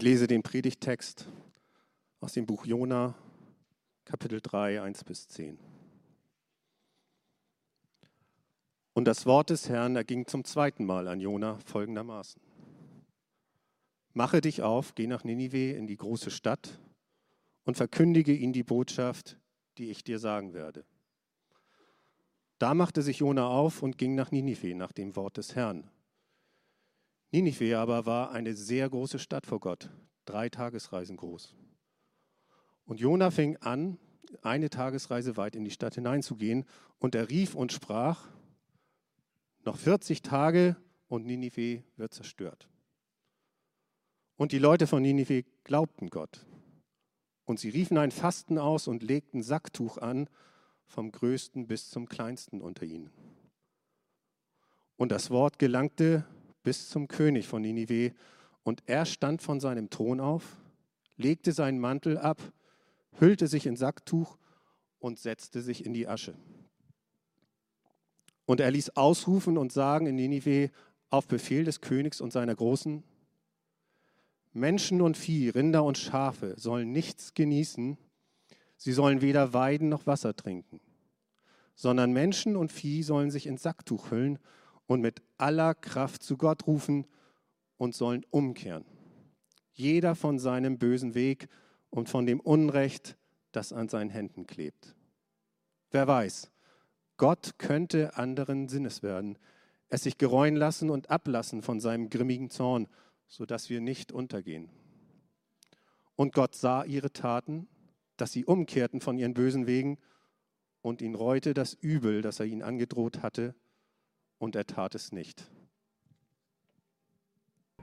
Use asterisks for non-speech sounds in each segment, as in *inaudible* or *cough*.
Ich lese den Predigtext aus dem Buch Jona, Kapitel 3, 1 bis 10. Und das Wort des Herrn erging zum zweiten Mal an Jona folgendermaßen. Mache dich auf, geh nach Ninive in die große Stadt und verkündige ihnen die Botschaft, die ich dir sagen werde. Da machte sich Jona auf und ging nach Ninive, nach dem Wort des Herrn. Ninive aber war eine sehr große Stadt vor Gott, drei Tagesreisen groß. Und Jona fing an, eine Tagesreise weit in die Stadt hineinzugehen, und er rief und sprach, noch 40 Tage und Ninive wird zerstört. Und die Leute von Ninive glaubten Gott. Und sie riefen ein Fasten aus und legten Sacktuch an, vom größten bis zum kleinsten unter ihnen. Und das Wort gelangte bis zum König von Ninive, und er stand von seinem Thron auf, legte seinen Mantel ab, hüllte sich in Sacktuch und setzte sich in die Asche. Und er ließ ausrufen und sagen in Ninive auf Befehl des Königs und seiner Großen, Menschen und Vieh, Rinder und Schafe sollen nichts genießen, sie sollen weder weiden noch Wasser trinken, sondern Menschen und Vieh sollen sich ins Sacktuch hüllen und mit aller Kraft zu Gott rufen und sollen umkehren. Jeder von seinem bösen Weg und von dem Unrecht, das an seinen Händen klebt. Wer weiß, Gott könnte anderen Sinnes werden, es sich gereuen lassen und ablassen von seinem grimmigen Zorn, sodass wir nicht untergehen. Und Gott sah ihre Taten, dass sie umkehrten von ihren bösen Wegen, und ihn reute das Übel, das er ihnen angedroht hatte, und er tat es nicht.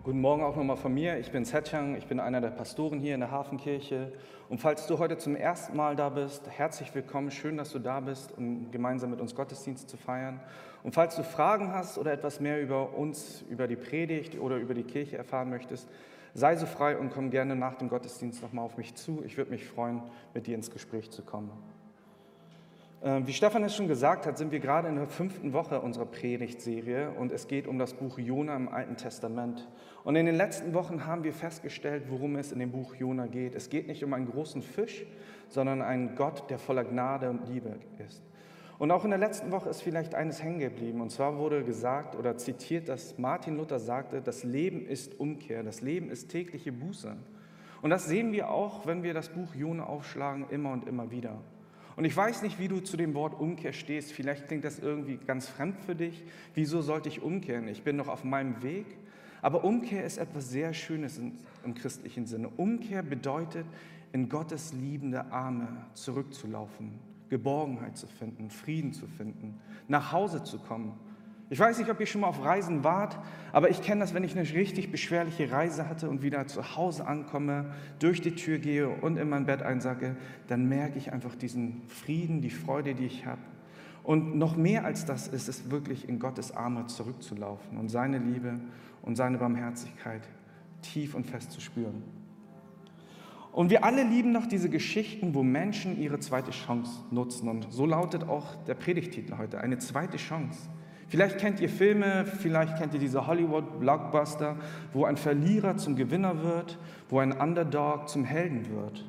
Guten Morgen auch nochmal von mir. Ich bin Setchang, ich bin einer der Pastoren hier in der Hafenkirche. Und falls du heute zum ersten Mal da bist, herzlich willkommen. Schön, dass du da bist, um gemeinsam mit uns Gottesdienst zu feiern. Und falls du Fragen hast oder etwas mehr über uns, über die Predigt oder über die Kirche erfahren möchtest, sei so frei und komm gerne nach dem Gottesdienst nochmal auf mich zu. Ich würde mich freuen, mit dir ins Gespräch zu kommen. Ähm, wie Stefan es schon gesagt hat, sind wir gerade in der fünften Woche unserer Predigtserie und es geht um das Buch Jona im Alten Testament. Und in den letzten Wochen haben wir festgestellt, worum es in dem Buch Jona geht. Es geht nicht um einen großen Fisch, sondern einen Gott, der voller Gnade und Liebe ist. Und auch in der letzten Woche ist vielleicht eines hängen geblieben. Und zwar wurde gesagt oder zitiert, dass Martin Luther sagte, das Leben ist Umkehr, das Leben ist tägliche Buße. Und das sehen wir auch, wenn wir das Buch Jona aufschlagen, immer und immer wieder. Und ich weiß nicht, wie du zu dem Wort Umkehr stehst. Vielleicht klingt das irgendwie ganz fremd für dich. Wieso sollte ich umkehren? Ich bin noch auf meinem Weg. Aber Umkehr ist etwas sehr Schönes im christlichen Sinne. Umkehr bedeutet, in Gottes liebende Arme zurückzulaufen, Geborgenheit zu finden, Frieden zu finden, nach Hause zu kommen. Ich weiß nicht, ob ihr schon mal auf Reisen wart, aber ich kenne das, wenn ich eine richtig beschwerliche Reise hatte und wieder zu Hause ankomme, durch die Tür gehe und in mein Bett einsacke, dann merke ich einfach diesen Frieden, die Freude, die ich habe. Und noch mehr als das ist es wirklich in Gottes Arme zurückzulaufen und seine Liebe und seine Barmherzigkeit tief und fest zu spüren. Und wir alle lieben noch diese Geschichten, wo Menschen ihre zweite Chance nutzen. Und so lautet auch der Predigtitel heute, eine zweite Chance. Vielleicht kennt ihr Filme, vielleicht kennt ihr diese Hollywood-Blockbuster, wo ein Verlierer zum Gewinner wird, wo ein Underdog zum Helden wird.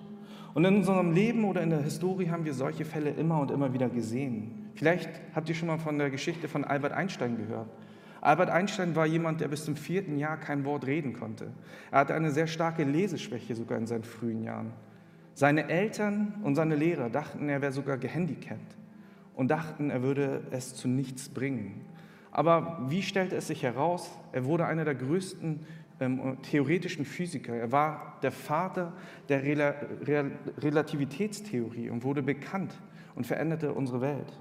Und in unserem Leben oder in der Historie haben wir solche Fälle immer und immer wieder gesehen. Vielleicht habt ihr schon mal von der Geschichte von Albert Einstein gehört. Albert Einstein war jemand, der bis zum vierten Jahr kein Wort reden konnte. Er hatte eine sehr starke Leseschwäche sogar in seinen frühen Jahren. Seine Eltern und seine Lehrer dachten, er wäre sogar gehandicapt und dachten, er würde es zu nichts bringen. Aber wie stellte es sich heraus? Er wurde einer der größten ähm, theoretischen Physiker. Er war der Vater der Rel Rel Relativitätstheorie und wurde bekannt und veränderte unsere Welt.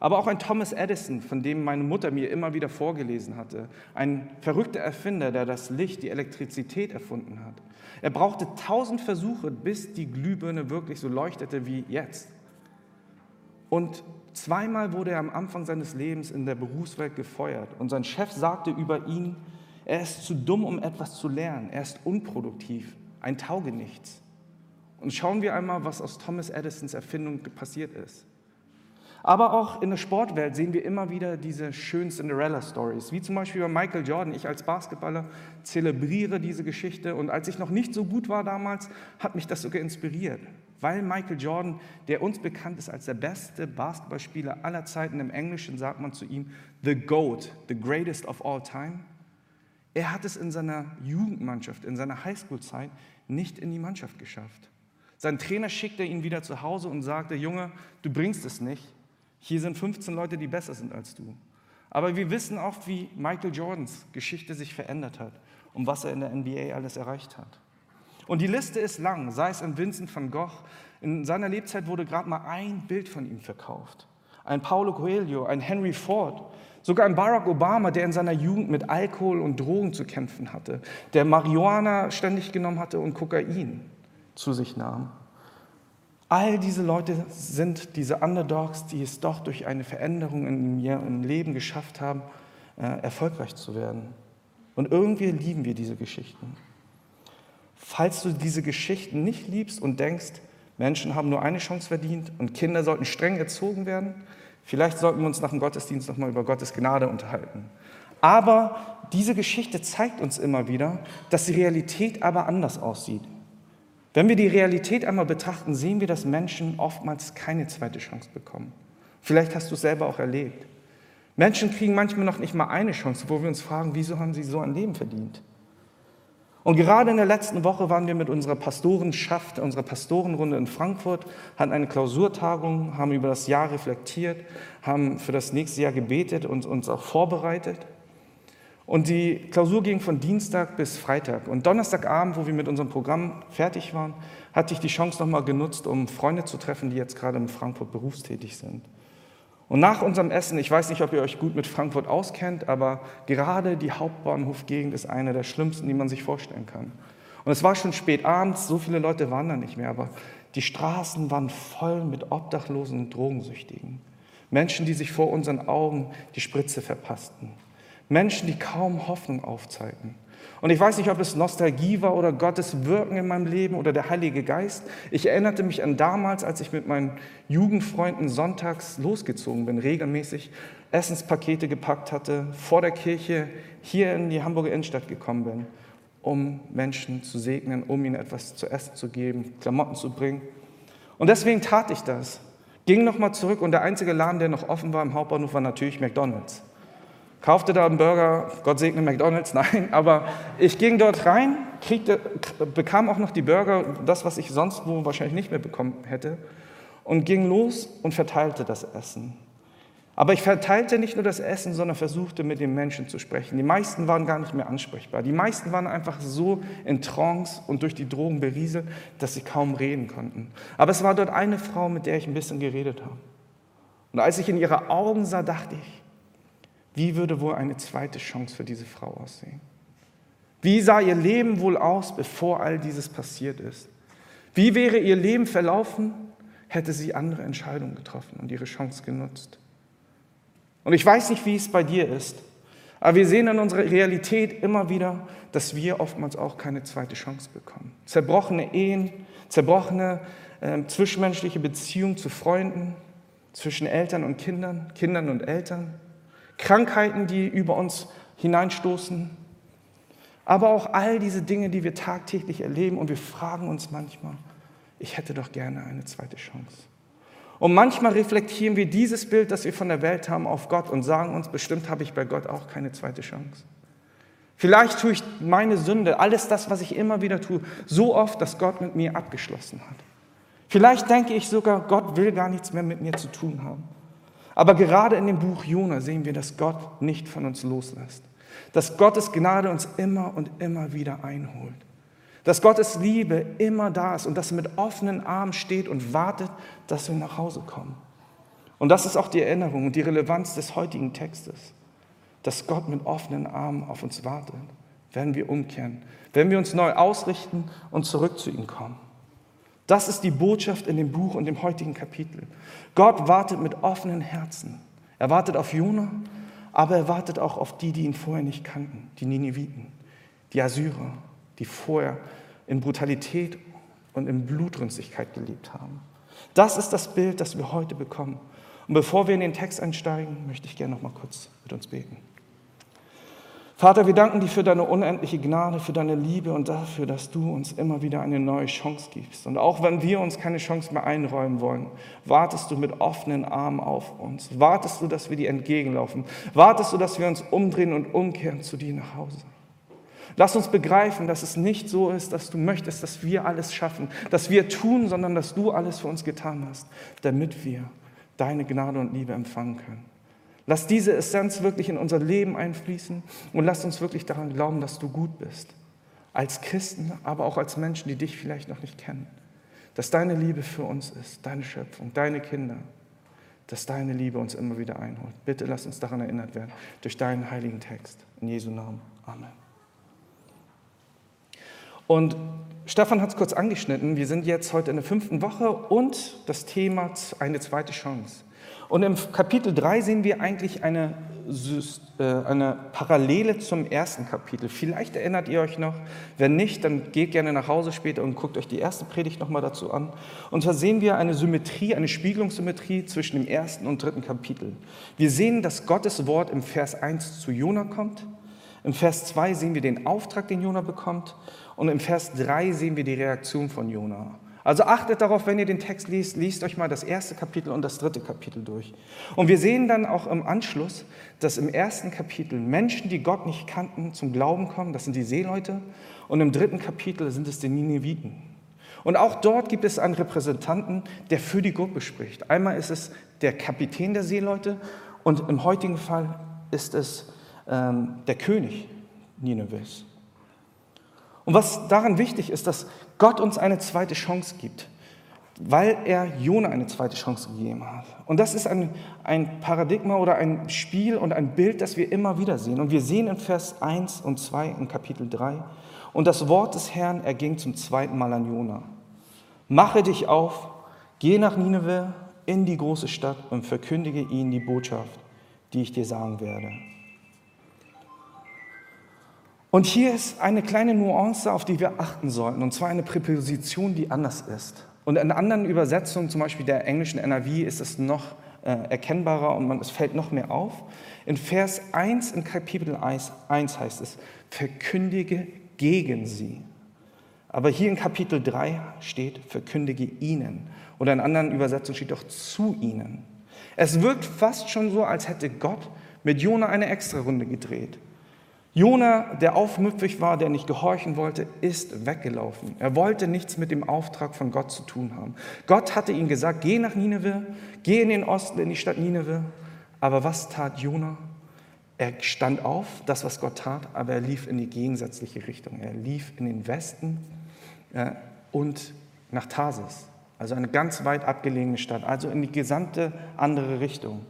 Aber auch ein Thomas Edison, von dem meine Mutter mir immer wieder vorgelesen hatte, ein verrückter Erfinder, der das Licht, die Elektrizität erfunden hat. Er brauchte tausend Versuche, bis die Glühbirne wirklich so leuchtete wie jetzt. Und zweimal wurde er am Anfang seines Lebens in der Berufswelt gefeuert. Und sein Chef sagte über ihn, er ist zu dumm, um etwas zu lernen. Er ist unproduktiv, ein Taugenichts. Und schauen wir einmal, was aus Thomas Edisons Erfindung passiert ist. Aber auch in der Sportwelt sehen wir immer wieder diese schönen Cinderella-Stories, wie zum Beispiel bei Michael Jordan. Ich als Basketballer zelebriere diese Geschichte und als ich noch nicht so gut war damals, hat mich das sogar inspiriert, weil Michael Jordan, der uns bekannt ist als der beste Basketballspieler aller Zeiten, im Englischen sagt man zu ihm, the GOAT, the greatest of all time, er hat es in seiner Jugendmannschaft, in seiner Highschool-Zeit nicht in die Mannschaft geschafft. Sein Trainer schickte ihn wieder zu Hause und sagte, Junge, du bringst es nicht. Hier sind 15 Leute, die besser sind als du. Aber wir wissen oft, wie Michael Jordans Geschichte sich verändert hat und was er in der NBA alles erreicht hat. Und die Liste ist lang, sei es in Vincent van Gogh. In seiner Lebzeit wurde gerade mal ein Bild von ihm verkauft. Ein Paulo Coelho, ein Henry Ford, sogar ein Barack Obama, der in seiner Jugend mit Alkohol und Drogen zu kämpfen hatte, der Marihuana ständig genommen hatte und Kokain zu sich nahm. All diese Leute sind diese Underdogs, die es doch durch eine Veränderung in ihrem Leben geschafft haben, äh, erfolgreich zu werden. Und irgendwie lieben wir diese Geschichten. Falls du diese Geschichten nicht liebst und denkst, Menschen haben nur eine Chance verdient und Kinder sollten streng erzogen werden, vielleicht sollten wir uns nach dem Gottesdienst nochmal über Gottes Gnade unterhalten. Aber diese Geschichte zeigt uns immer wieder, dass die Realität aber anders aussieht. Wenn wir die Realität einmal betrachten, sehen wir, dass Menschen oftmals keine zweite Chance bekommen. Vielleicht hast du es selber auch erlebt. Menschen kriegen manchmal noch nicht mal eine Chance, wo wir uns fragen, wieso haben sie so ein Leben verdient? Und gerade in der letzten Woche waren wir mit unserer Pastorenschaft, unserer Pastorenrunde in Frankfurt, hatten eine Klausurtagung, haben über das Jahr reflektiert, haben für das nächste Jahr gebetet und uns auch vorbereitet. Und die Klausur ging von Dienstag bis Freitag. Und Donnerstagabend, wo wir mit unserem Programm fertig waren, hatte ich die Chance nochmal genutzt, um Freunde zu treffen, die jetzt gerade in Frankfurt berufstätig sind. Und nach unserem Essen, ich weiß nicht, ob ihr euch gut mit Frankfurt auskennt, aber gerade die Hauptbahnhofgegend ist eine der schlimmsten, die man sich vorstellen kann. Und es war schon spät abends, so viele Leute waren da nicht mehr, aber die Straßen waren voll mit Obdachlosen und Drogensüchtigen. Menschen, die sich vor unseren Augen die Spritze verpassten. Menschen, die kaum Hoffnung aufzeigten. Und ich weiß nicht, ob es Nostalgie war oder Gottes Wirken in meinem Leben oder der Heilige Geist. Ich erinnerte mich an damals, als ich mit meinen Jugendfreunden sonntags losgezogen bin, regelmäßig Essenspakete gepackt hatte, vor der Kirche hier in die Hamburger Innenstadt gekommen bin, um Menschen zu segnen, um ihnen etwas zu essen zu geben, Klamotten zu bringen. Und deswegen tat ich das. Ging nochmal zurück und der einzige Laden, der noch offen war im Hauptbahnhof, war natürlich McDonald's kaufte da einen Burger, Gott segne McDonald's, *laughs* nein, aber ich ging dort rein, kriegte, bekam auch noch die Burger, das, was ich sonst wo wahrscheinlich nicht mehr bekommen hätte, und ging los und verteilte das Essen. Aber ich verteilte nicht nur das Essen, sondern versuchte mit den Menschen zu sprechen. Die meisten waren gar nicht mehr ansprechbar. Die meisten waren einfach so in Trance und durch die Drogen berieselt, dass sie kaum reden konnten. Aber es war dort eine Frau, mit der ich ein bisschen geredet habe. Und als ich in ihre Augen sah, dachte ich, wie würde wohl eine zweite Chance für diese Frau aussehen? Wie sah ihr Leben wohl aus, bevor all dieses passiert ist? Wie wäre ihr Leben verlaufen, hätte sie andere Entscheidungen getroffen und ihre Chance genutzt? Und ich weiß nicht, wie es bei dir ist, aber wir sehen in unserer Realität immer wieder, dass wir oftmals auch keine zweite Chance bekommen. Zerbrochene Ehen, zerbrochene äh, zwischenmenschliche Beziehungen zu Freunden, zwischen Eltern und Kindern, Kindern und Eltern. Krankheiten, die über uns hineinstoßen, aber auch all diese Dinge, die wir tagtäglich erleben und wir fragen uns manchmal, ich hätte doch gerne eine zweite Chance. Und manchmal reflektieren wir dieses Bild, das wir von der Welt haben, auf Gott und sagen uns, bestimmt habe ich bei Gott auch keine zweite Chance. Vielleicht tue ich meine Sünde, alles das, was ich immer wieder tue, so oft, dass Gott mit mir abgeschlossen hat. Vielleicht denke ich sogar, Gott will gar nichts mehr mit mir zu tun haben. Aber gerade in dem Buch Jona sehen wir, dass Gott nicht von uns loslässt. Dass Gottes Gnade uns immer und immer wieder einholt. Dass Gottes Liebe immer da ist und dass er mit offenen Armen steht und wartet, dass wir nach Hause kommen. Und das ist auch die Erinnerung und die Relevanz des heutigen Textes. Dass Gott mit offenen Armen auf uns wartet, wenn wir umkehren, wenn wir uns neu ausrichten und zurück zu ihm kommen. Das ist die Botschaft in dem Buch und dem heutigen Kapitel. Gott wartet mit offenen Herzen. Er wartet auf Jona, aber er wartet auch auf die, die ihn vorher nicht kannten, die Nineviten, die Assyrer, die vorher in Brutalität und in Blutrünstigkeit gelebt haben. Das ist das Bild, das wir heute bekommen. Und bevor wir in den Text einsteigen, möchte ich gerne noch mal kurz mit uns beten. Vater, wir danken dir für deine unendliche Gnade, für deine Liebe und dafür, dass du uns immer wieder eine neue Chance gibst. Und auch wenn wir uns keine Chance mehr einräumen wollen, wartest du mit offenen Armen auf uns. Wartest du, dass wir dir entgegenlaufen. Wartest du, dass wir uns umdrehen und umkehren zu dir nach Hause. Lass uns begreifen, dass es nicht so ist, dass du möchtest, dass wir alles schaffen, dass wir tun, sondern dass du alles für uns getan hast, damit wir deine Gnade und Liebe empfangen können. Lass diese Essenz wirklich in unser Leben einfließen und lass uns wirklich daran glauben, dass du gut bist. Als Christen, aber auch als Menschen, die dich vielleicht noch nicht kennen. Dass deine Liebe für uns ist, deine Schöpfung, deine Kinder. Dass deine Liebe uns immer wieder einholt. Bitte lass uns daran erinnert werden durch deinen heiligen Text. In Jesu Namen. Amen. Und Stefan hat es kurz angeschnitten. Wir sind jetzt heute in der fünften Woche und das Thema eine zweite Chance. Und im Kapitel 3 sehen wir eigentlich eine, äh, eine Parallele zum ersten Kapitel. Vielleicht erinnert ihr euch noch. Wenn nicht, dann geht gerne nach Hause später und guckt euch die erste Predigt nochmal dazu an. Und zwar sehen wir eine Symmetrie, eine Spiegelungssymmetrie zwischen dem ersten und dritten Kapitel. Wir sehen, dass Gottes Wort im Vers 1 zu Jona kommt. Im Vers 2 sehen wir den Auftrag, den Jona bekommt. Und im Vers 3 sehen wir die Reaktion von Jona. Also achtet darauf, wenn ihr den Text liest, liest euch mal das erste Kapitel und das dritte Kapitel durch. Und wir sehen dann auch im Anschluss, dass im ersten Kapitel Menschen, die Gott nicht kannten, zum Glauben kommen. Das sind die Seeleute. Und im dritten Kapitel sind es die Nineviten. Und auch dort gibt es einen Repräsentanten, der für die Gruppe spricht. Einmal ist es der Kapitän der Seeleute und im heutigen Fall ist es ähm, der König Ninevehs. Und was daran wichtig ist, dass Gott uns eine zweite Chance gibt, weil er Jona eine zweite Chance gegeben hat. Und das ist ein, ein Paradigma oder ein Spiel und ein Bild, das wir immer wieder sehen. Und wir sehen in Vers 1 und 2 in Kapitel 3, und das Wort des Herrn erging zum zweiten Mal an Jona. Mache dich auf, geh nach Nineveh in die große Stadt und verkündige ihnen die Botschaft, die ich dir sagen werde. Und hier ist eine kleine Nuance, auf die wir achten sollten, und zwar eine Präposition, die anders ist. Und in anderen Übersetzungen, zum Beispiel der englischen NRW, ist es noch äh, erkennbarer und man, es fällt noch mehr auf. In Vers 1 in Kapitel 1, 1 heißt es, verkündige gegen sie. Aber hier in Kapitel 3 steht, verkündige ihnen. Oder in anderen Übersetzungen steht doch zu ihnen. Es wirkt fast schon so, als hätte Gott mit Jona eine Extrarunde gedreht. Jona, der aufmüpfig war, der nicht gehorchen wollte, ist weggelaufen. Er wollte nichts mit dem Auftrag von Gott zu tun haben. Gott hatte ihm gesagt, geh nach Nineveh, geh in den Osten, in die Stadt Nineveh. Aber was tat Jona? Er stand auf, das, was Gott tat, aber er lief in die gegensätzliche Richtung. Er lief in den Westen äh, und nach Tarsis, also eine ganz weit abgelegene Stadt, also in die gesamte andere Richtung.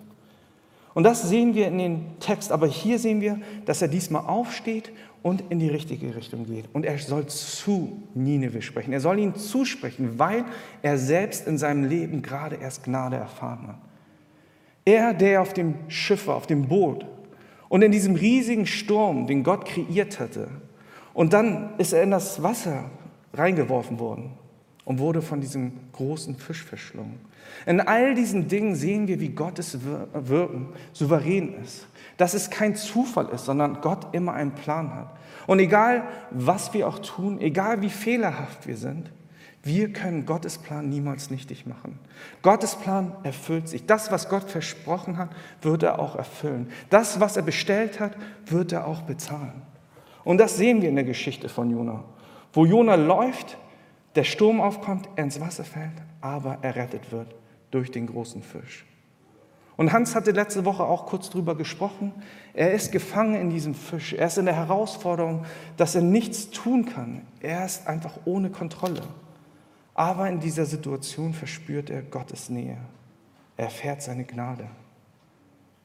Und das sehen wir in den Text. Aber hier sehen wir, dass er diesmal aufsteht und in die richtige Richtung geht. Und er soll zu Nineveh sprechen. Er soll ihn zusprechen, weil er selbst in seinem Leben gerade erst Gnade erfahren hat. Er, der auf dem Schiff war, auf dem Boot und in diesem riesigen Sturm, den Gott kreiert hatte. Und dann ist er in das Wasser reingeworfen worden und wurde von diesem großen Fisch verschlungen. In all diesen Dingen sehen wir, wie Gottes Wirken souverän ist. Dass es kein Zufall ist, sondern Gott immer einen Plan hat. Und egal, was wir auch tun, egal wie fehlerhaft wir sind, wir können Gottes Plan niemals nichtig machen. Gottes Plan erfüllt sich. Das, was Gott versprochen hat, wird er auch erfüllen. Das, was er bestellt hat, wird er auch bezahlen. Und das sehen wir in der Geschichte von Jona. Wo Jona läuft, der Sturm aufkommt, er ins Wasser fällt, aber errettet wird durch den großen Fisch. Und Hans hatte letzte Woche auch kurz darüber gesprochen. Er ist gefangen in diesem Fisch. Er ist in der Herausforderung, dass er nichts tun kann. Er ist einfach ohne Kontrolle. Aber in dieser Situation verspürt er Gottes Nähe. Er erfährt seine Gnade.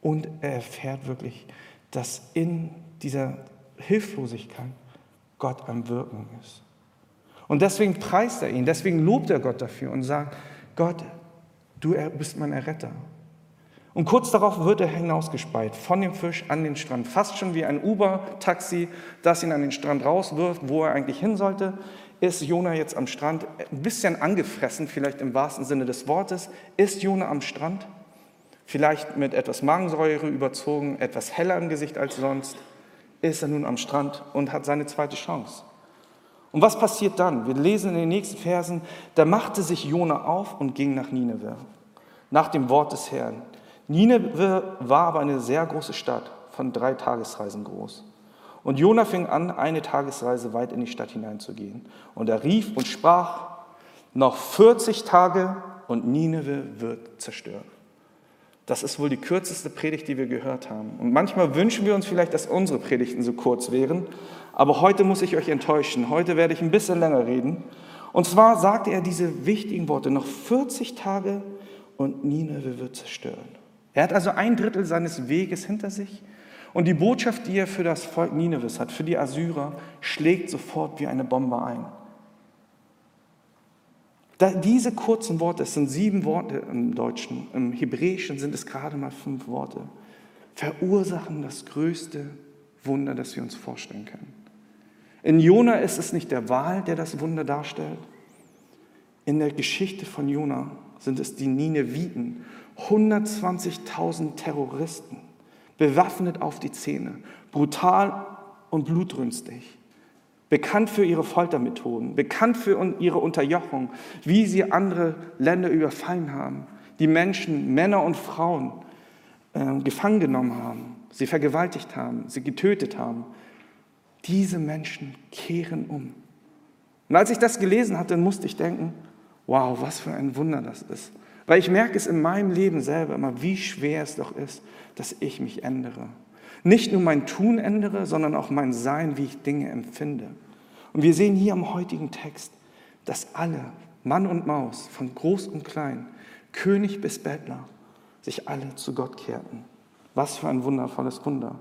Und er erfährt wirklich, dass in dieser Hilflosigkeit Gott am Wirken ist. Und deswegen preist er ihn, deswegen lobt er Gott dafür und sagt, Gott, du bist mein Erretter. Und kurz darauf wird er hinausgespeit, von dem Fisch an den Strand. Fast schon wie ein Uber-Taxi, das ihn an den Strand rauswirft, wo er eigentlich hin sollte. Ist Jona jetzt am Strand, ein bisschen angefressen, vielleicht im wahrsten Sinne des Wortes. Ist Jona am Strand? vielleicht mit etwas Magensäure überzogen, etwas heller im Gesicht als sonst, ist er nun am Strand und hat seine zweite Chance. Und was passiert dann? Wir lesen in den nächsten Versen, da machte sich Jona auf und ging nach Nineveh, nach dem Wort des Herrn. Nineveh war aber eine sehr große Stadt, von drei Tagesreisen groß. Und Jona fing an, eine Tagesreise weit in die Stadt hineinzugehen. Und er rief und sprach, noch 40 Tage und Nineveh wird zerstört. Das ist wohl die kürzeste Predigt, die wir gehört haben. Und manchmal wünschen wir uns vielleicht, dass unsere Predigten so kurz wären. Aber heute muss ich euch enttäuschen. Heute werde ich ein bisschen länger reden. Und zwar sagte er diese wichtigen Worte, noch 40 Tage und Nineveh wird zerstört. Er hat also ein Drittel seines Weges hinter sich. Und die Botschaft, die er für das Volk Nineveh hat, für die Assyrer, schlägt sofort wie eine Bombe ein. Da, diese kurzen Worte, es sind sieben Worte im Deutschen, im Hebräischen sind es gerade mal fünf Worte, verursachen das größte Wunder, das wir uns vorstellen können. In Jona ist es nicht der Wal, der das Wunder darstellt. In der Geschichte von Jona sind es die Nineviten, 120.000 Terroristen, bewaffnet auf die Zähne, brutal und blutrünstig bekannt für ihre Foltermethoden, bekannt für ihre Unterjochung, wie sie andere Länder überfallen haben, die Menschen, Männer und Frauen äh, gefangen genommen haben, sie vergewaltigt haben, sie getötet haben. Diese Menschen kehren um. Und als ich das gelesen hatte, musste ich denken, wow, was für ein Wunder das ist. Weil ich merke es in meinem Leben selber immer, wie schwer es doch ist, dass ich mich ändere. Nicht nur mein Tun ändere, sondern auch mein Sein, wie ich Dinge empfinde. Und wir sehen hier am heutigen Text, dass alle, Mann und Maus, von groß und klein, König bis Bettler, sich alle zu Gott kehrten. Was für ein wundervolles Wunder.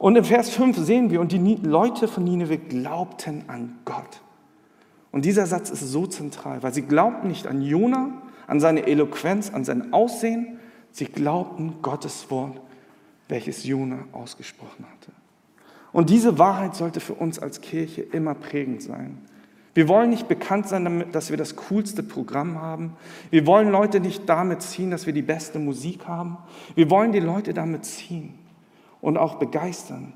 Und im Vers 5 sehen wir, und die Leute von Nineveh glaubten an Gott. Und dieser Satz ist so zentral, weil sie glaubten nicht an Jona, an seine Eloquenz, an sein Aussehen, sie glaubten Gottes Wort welches Jona ausgesprochen hatte. Und diese Wahrheit sollte für uns als Kirche immer prägend sein. Wir wollen nicht bekannt sein, damit, dass wir das coolste Programm haben. Wir wollen Leute nicht damit ziehen, dass wir die beste Musik haben. Wir wollen die Leute damit ziehen und auch begeistern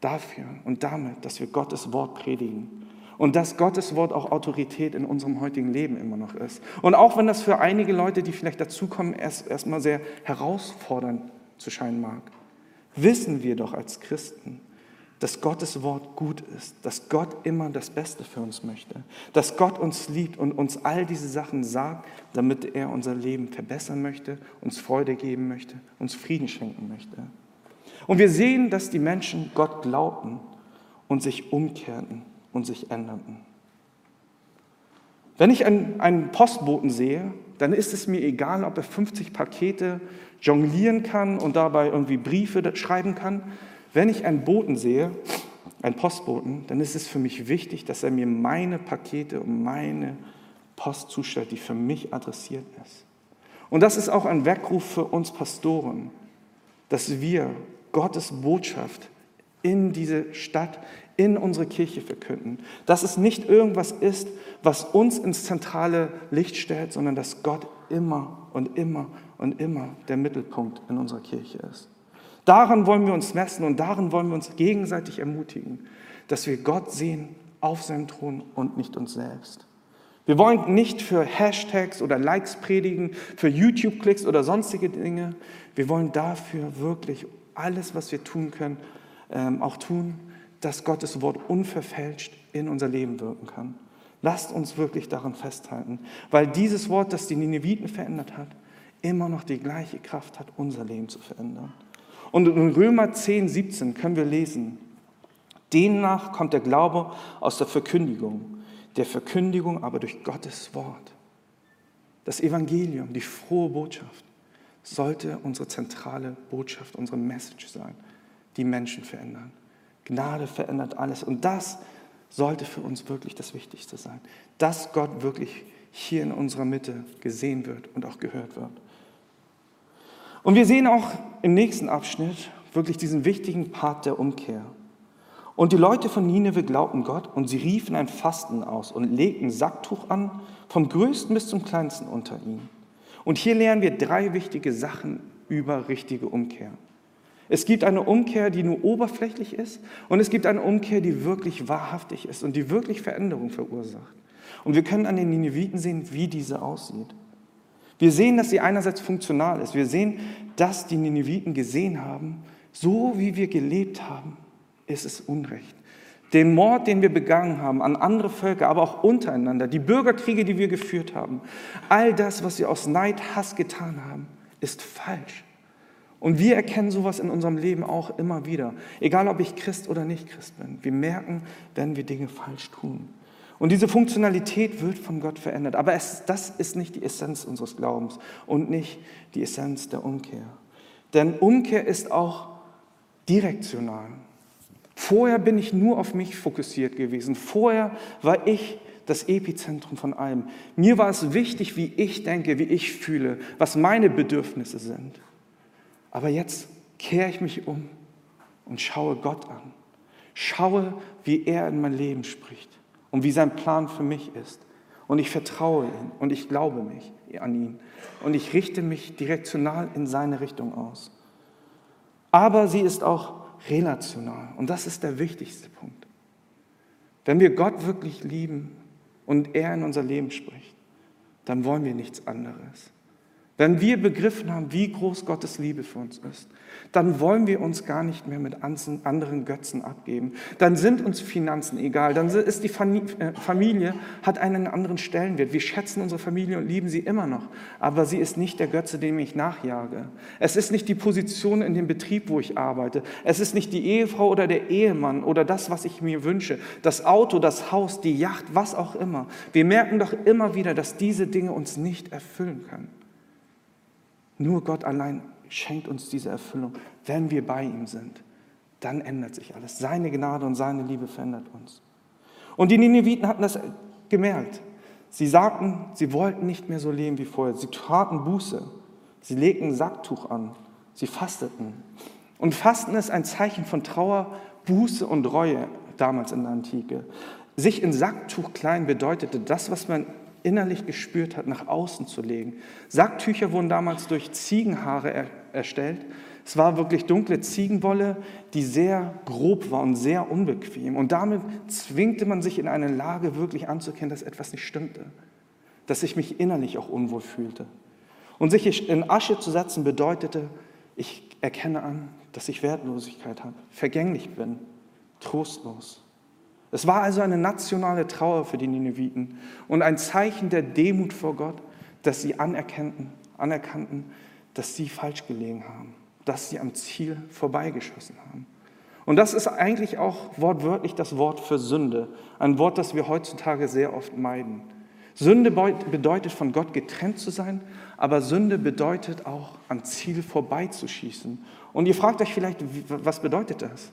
dafür und damit, dass wir Gottes Wort predigen. Und dass Gottes Wort auch Autorität in unserem heutigen Leben immer noch ist. Und auch wenn das für einige Leute, die vielleicht dazukommen, erst erstmal sehr herausfordernd zu scheinen mag wissen wir doch als Christen, dass Gottes Wort gut ist, dass Gott immer das Beste für uns möchte, dass Gott uns liebt und uns all diese Sachen sagt, damit er unser Leben verbessern möchte, uns Freude geben möchte, uns Frieden schenken möchte. Und wir sehen, dass die Menschen Gott glaubten und sich umkehrten und sich änderten. Wenn ich einen, einen Postboten sehe, dann ist es mir egal, ob er 50 Pakete jonglieren kann und dabei irgendwie Briefe schreiben kann. Wenn ich einen Boten sehe, einen Postboten, dann ist es für mich wichtig, dass er mir meine Pakete und meine Post zustellt, die für mich adressiert ist. Und das ist auch ein Weckruf für uns Pastoren, dass wir Gottes Botschaft in diese Stadt, in unsere Kirche verkünden. Dass es nicht irgendwas ist, was uns ins zentrale Licht stellt, sondern dass Gott immer und immer und immer der Mittelpunkt in unserer Kirche ist. Daran wollen wir uns messen und darin wollen wir uns gegenseitig ermutigen, dass wir Gott sehen auf seinem Thron und nicht uns selbst. Wir wollen nicht für Hashtags oder Likes predigen, für YouTube-Klicks oder sonstige Dinge. Wir wollen dafür wirklich alles, was wir tun können, ähm, auch tun, dass Gottes Wort unverfälscht in unser Leben wirken kann. Lasst uns wirklich daran festhalten, weil dieses Wort, das die Nineviten verändert hat, immer noch die gleiche Kraft hat, unser Leben zu verändern. Und in Römer 10, 17 können wir lesen, demnach kommt der Glaube aus der Verkündigung, der Verkündigung aber durch Gottes Wort. Das Evangelium, die frohe Botschaft, sollte unsere zentrale Botschaft, unsere Message sein, die Menschen verändern. Gnade verändert alles. Und das sollte für uns wirklich das Wichtigste sein, dass Gott wirklich hier in unserer Mitte gesehen wird und auch gehört wird. Und wir sehen auch im nächsten Abschnitt wirklich diesen wichtigen Part der Umkehr. Und die Leute von Nineveh glaubten Gott und sie riefen ein Fasten aus und legten Sacktuch an, vom größten bis zum kleinsten unter ihnen. Und hier lernen wir drei wichtige Sachen über richtige Umkehr. Es gibt eine Umkehr, die nur oberflächlich ist und es gibt eine Umkehr, die wirklich wahrhaftig ist und die wirklich Veränderung verursacht. Und wir können an den Nineviten sehen, wie diese aussieht. Wir sehen, dass sie einerseits funktional ist. Wir sehen, dass die Nineviten gesehen haben, so wie wir gelebt haben, ist es Unrecht. Den Mord, den wir begangen haben an andere Völker, aber auch untereinander, die Bürgerkriege, die wir geführt haben, all das, was wir aus Neid, Hass getan haben, ist falsch. Und wir erkennen sowas in unserem Leben auch immer wieder. Egal, ob ich Christ oder nicht Christ bin. Wir merken, wenn wir Dinge falsch tun. Und diese Funktionalität wird von Gott verändert. Aber es, das ist nicht die Essenz unseres Glaubens und nicht die Essenz der Umkehr. Denn Umkehr ist auch direktional. Vorher bin ich nur auf mich fokussiert gewesen. Vorher war ich das Epizentrum von allem. Mir war es wichtig, wie ich denke, wie ich fühle, was meine Bedürfnisse sind. Aber jetzt kehre ich mich um und schaue Gott an. Schaue, wie er in mein Leben spricht und wie sein Plan für mich ist. Und ich vertraue ihm und ich glaube mich an ihn. Und ich richte mich direktional in seine Richtung aus. Aber sie ist auch relational. Und das ist der wichtigste Punkt. Wenn wir Gott wirklich lieben und er in unser Leben spricht, dann wollen wir nichts anderes. Wenn wir begriffen haben, wie groß Gottes Liebe für uns ist, dann wollen wir uns gar nicht mehr mit anderen Götzen abgeben. Dann sind uns Finanzen egal. Dann ist die äh, Familie, hat einen anderen Stellenwert. Wir schätzen unsere Familie und lieben sie immer noch. Aber sie ist nicht der Götze, dem ich nachjage. Es ist nicht die Position in dem Betrieb, wo ich arbeite. Es ist nicht die Ehefrau oder der Ehemann oder das, was ich mir wünsche. Das Auto, das Haus, die Yacht, was auch immer. Wir merken doch immer wieder, dass diese Dinge uns nicht erfüllen können. Nur Gott allein schenkt uns diese Erfüllung, wenn wir bei ihm sind. Dann ändert sich alles. Seine Gnade und seine Liebe verändert uns. Und die Nineviten hatten das gemerkt. Sie sagten, sie wollten nicht mehr so leben wie vorher. Sie taten Buße. Sie legten Sacktuch an. Sie fasteten. Und Fasten ist ein Zeichen von Trauer, Buße und Reue damals in der Antike. Sich in Sacktuch klein bedeutete das, was man innerlich gespürt hat, nach außen zu legen. Sacktücher wurden damals durch Ziegenhaare er erstellt. Es war wirklich dunkle Ziegenwolle, die sehr grob war und sehr unbequem. Und damit zwingte man sich in eine Lage, wirklich anzukennen, dass etwas nicht stimmte. Dass ich mich innerlich auch unwohl fühlte. Und sich in Asche zu setzen bedeutete, ich erkenne an, dass ich Wertlosigkeit habe, vergänglich bin, trostlos. Es war also eine nationale Trauer für die Nineviten und ein Zeichen der Demut vor Gott, dass sie anerkannten, anerkannten, dass sie falsch gelegen haben, dass sie am Ziel vorbeigeschossen haben. Und das ist eigentlich auch wortwörtlich das Wort für Sünde, ein Wort, das wir heutzutage sehr oft meiden. Sünde bedeutet von Gott getrennt zu sein, aber Sünde bedeutet auch am Ziel vorbeizuschießen. Und ihr fragt euch vielleicht, was bedeutet das?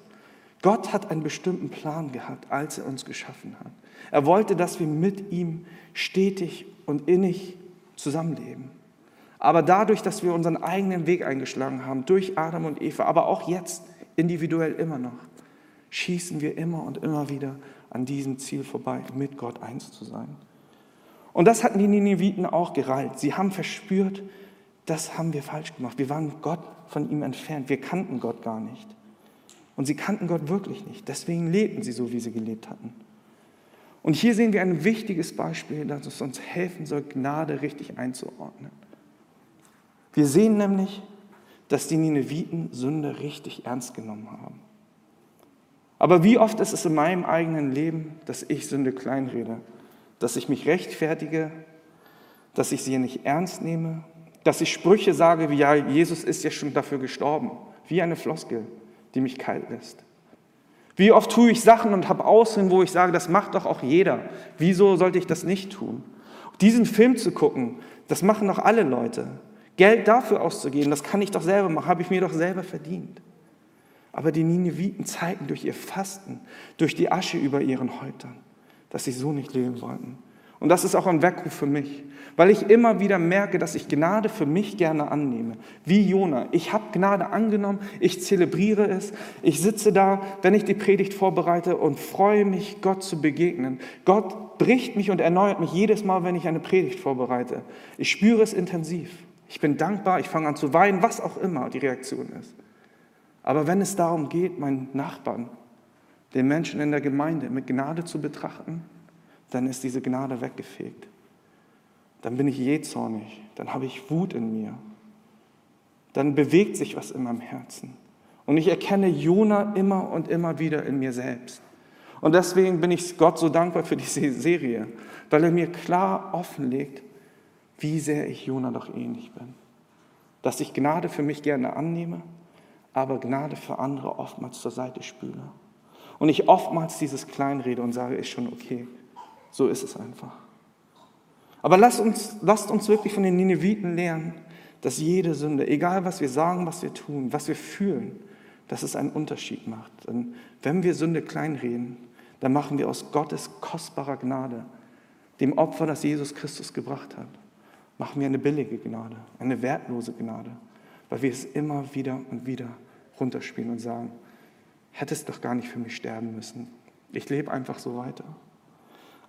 Gott hat einen bestimmten Plan gehabt, als er uns geschaffen hat. Er wollte, dass wir mit ihm stetig und innig zusammenleben. Aber dadurch, dass wir unseren eigenen Weg eingeschlagen haben, durch Adam und Eva, aber auch jetzt individuell immer noch, schießen wir immer und immer wieder an diesem Ziel vorbei, mit Gott eins zu sein. Und das hatten die Nineviten auch gereilt. Sie haben verspürt, das haben wir falsch gemacht. Wir waren Gott von ihm entfernt. Wir kannten Gott gar nicht. Und sie kannten Gott wirklich nicht. Deswegen lebten sie so, wie sie gelebt hatten. Und hier sehen wir ein wichtiges Beispiel, das es uns helfen soll, Gnade richtig einzuordnen. Wir sehen nämlich, dass die Nineviten Sünde richtig ernst genommen haben. Aber wie oft ist es in meinem eigenen Leben, dass ich Sünde kleinrede, dass ich mich rechtfertige, dass ich sie nicht ernst nehme, dass ich Sprüche sage wie, ja, Jesus ist ja schon dafür gestorben, wie eine Floskel die mich kalt lässt. Wie oft tue ich Sachen und habe Aussehen, wo ich sage, das macht doch auch jeder. Wieso sollte ich das nicht tun? Diesen Film zu gucken, das machen doch alle Leute. Geld dafür auszugeben, das kann ich doch selber machen, habe ich mir doch selber verdient. Aber die Nineviten zeigten durch ihr Fasten, durch die Asche über ihren Häuptern, dass sie so nicht leben wollten. Und das ist auch ein Weckruf für mich, weil ich immer wieder merke, dass ich Gnade für mich gerne annehme. Wie Jona. Ich habe Gnade angenommen, ich zelebriere es. Ich sitze da, wenn ich die Predigt vorbereite und freue mich, Gott zu begegnen. Gott bricht mich und erneuert mich jedes Mal, wenn ich eine Predigt vorbereite. Ich spüre es intensiv. Ich bin dankbar, ich fange an zu weinen, was auch immer die Reaktion ist. Aber wenn es darum geht, meinen Nachbarn, den Menschen in der Gemeinde mit Gnade zu betrachten, dann ist diese Gnade weggefegt. Dann bin ich jähzornig, dann habe ich Wut in mir. Dann bewegt sich was in meinem Herzen. Und ich erkenne Jona immer und immer wieder in mir selbst. Und deswegen bin ich Gott so dankbar für diese Serie, weil er mir klar offenlegt, wie sehr ich Jona doch ähnlich bin. Dass ich Gnade für mich gerne annehme, aber Gnade für andere oftmals zur Seite spüle. Und ich oftmals dieses Kleinrede und sage, ist schon okay. So ist es einfach. Aber lasst uns, lasst uns wirklich von den Nineviten lernen, dass jede Sünde, egal was wir sagen, was wir tun, was wir fühlen, dass es einen Unterschied macht. Denn wenn wir Sünde kleinreden, dann machen wir aus Gottes kostbarer Gnade, dem Opfer, das Jesus Christus gebracht hat, machen wir eine billige Gnade, eine wertlose Gnade, weil wir es immer wieder und wieder runterspielen und sagen, hättest doch gar nicht für mich sterben müssen. Ich lebe einfach so weiter.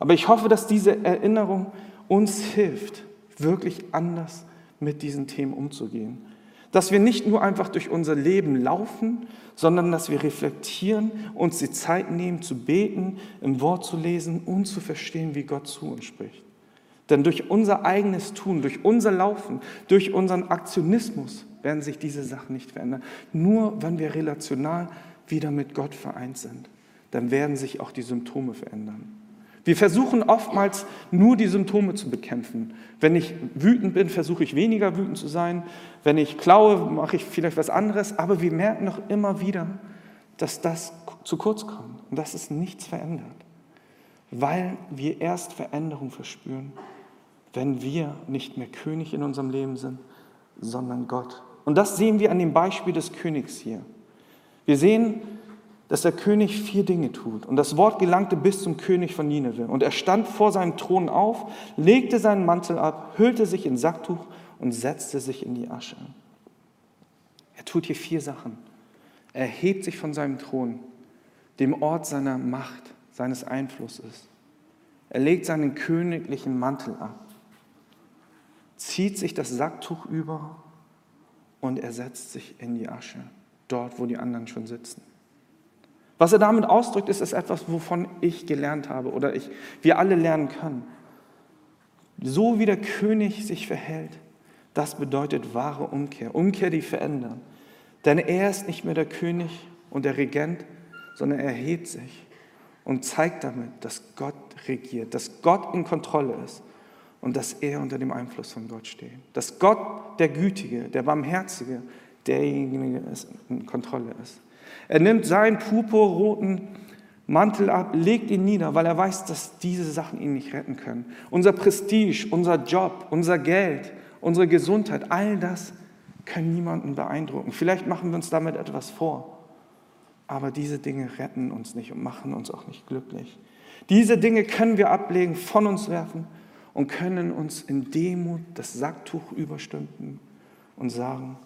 Aber ich hoffe, dass diese Erinnerung uns hilft, wirklich anders mit diesen Themen umzugehen. Dass wir nicht nur einfach durch unser Leben laufen, sondern dass wir reflektieren, uns die Zeit nehmen zu beten, im Wort zu lesen und zu verstehen, wie Gott zu uns spricht. Denn durch unser eigenes Tun, durch unser Laufen, durch unseren Aktionismus werden sich diese Sachen nicht verändern. Nur wenn wir relational wieder mit Gott vereint sind, dann werden sich auch die Symptome verändern. Wir versuchen oftmals nur die Symptome zu bekämpfen. Wenn ich wütend bin, versuche ich weniger wütend zu sein. Wenn ich klaue, mache ich vielleicht was anderes. Aber wir merken noch immer wieder, dass das zu kurz kommt und dass es nichts verändert. Weil wir erst Veränderung verspüren, wenn wir nicht mehr König in unserem Leben sind, sondern Gott. Und das sehen wir an dem Beispiel des Königs hier. Wir sehen, dass der König vier Dinge tut. Und das Wort gelangte bis zum König von Nineveh. Und er stand vor seinem Thron auf, legte seinen Mantel ab, hüllte sich in Sacktuch und setzte sich in die Asche. Er tut hier vier Sachen. Er hebt sich von seinem Thron, dem Ort seiner Macht, seines Einflusses. Er legt seinen königlichen Mantel ab, zieht sich das Sacktuch über und er setzt sich in die Asche, dort, wo die anderen schon sitzen. Was er damit ausdrückt, ist, ist etwas, wovon ich gelernt habe oder ich, wir alle lernen können. So wie der König sich verhält, das bedeutet wahre Umkehr. Umkehr, die verändern. Denn er ist nicht mehr der König und der Regent, sondern er hebt sich und zeigt damit, dass Gott regiert, dass Gott in Kontrolle ist und dass er unter dem Einfluss von Gott steht. Dass Gott der Gütige, der Barmherzige, derjenige ist, in Kontrolle ist. Er nimmt seinen purpurroten Mantel ab, legt ihn nieder, weil er weiß, dass diese Sachen ihn nicht retten können. Unser Prestige, unser Job, unser Geld, unsere Gesundheit, all das können niemanden beeindrucken. Vielleicht machen wir uns damit etwas vor, aber diese Dinge retten uns nicht und machen uns auch nicht glücklich. Diese Dinge können wir ablegen, von uns werfen und können uns in Demut das Sacktuch überstülpen und sagen,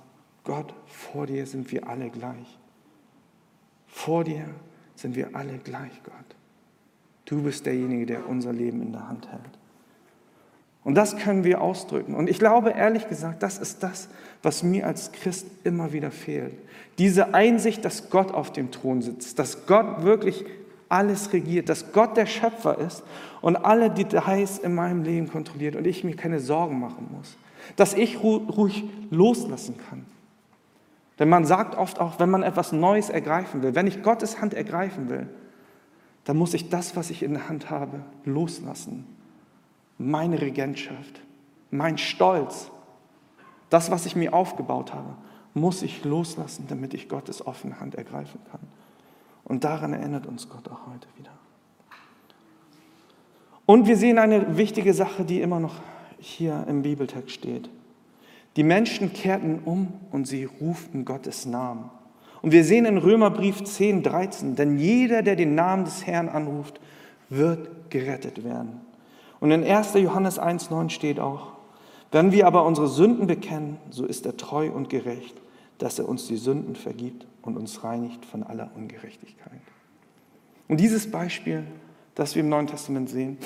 Gott, vor dir sind wir alle gleich. Vor dir sind wir alle gleich, Gott. Du bist derjenige, der unser Leben in der Hand hält. Und das können wir ausdrücken. Und ich glaube, ehrlich gesagt, das ist das, was mir als Christ immer wieder fehlt. Diese Einsicht, dass Gott auf dem Thron sitzt, dass Gott wirklich alles regiert, dass Gott der Schöpfer ist und alle Details in meinem Leben kontrolliert und ich mir keine Sorgen machen muss. Dass ich ruhig loslassen kann. Denn man sagt oft auch, wenn man etwas Neues ergreifen will, wenn ich Gottes Hand ergreifen will, dann muss ich das, was ich in der Hand habe, loslassen. Meine Regentschaft, mein Stolz, das, was ich mir aufgebaut habe, muss ich loslassen, damit ich Gottes offene Hand ergreifen kann. Und daran erinnert uns Gott auch heute wieder. Und wir sehen eine wichtige Sache, die immer noch hier im Bibeltext steht. Die Menschen kehrten um und sie ruften Gottes Namen. Und wir sehen in Römerbrief 10, 13, denn jeder, der den Namen des Herrn anruft, wird gerettet werden. Und in 1. Johannes 1.9 steht auch, wenn wir aber unsere Sünden bekennen, so ist er treu und gerecht, dass er uns die Sünden vergibt und uns reinigt von aller Ungerechtigkeit. Und dieses Beispiel, das wir im Neuen Testament sehen,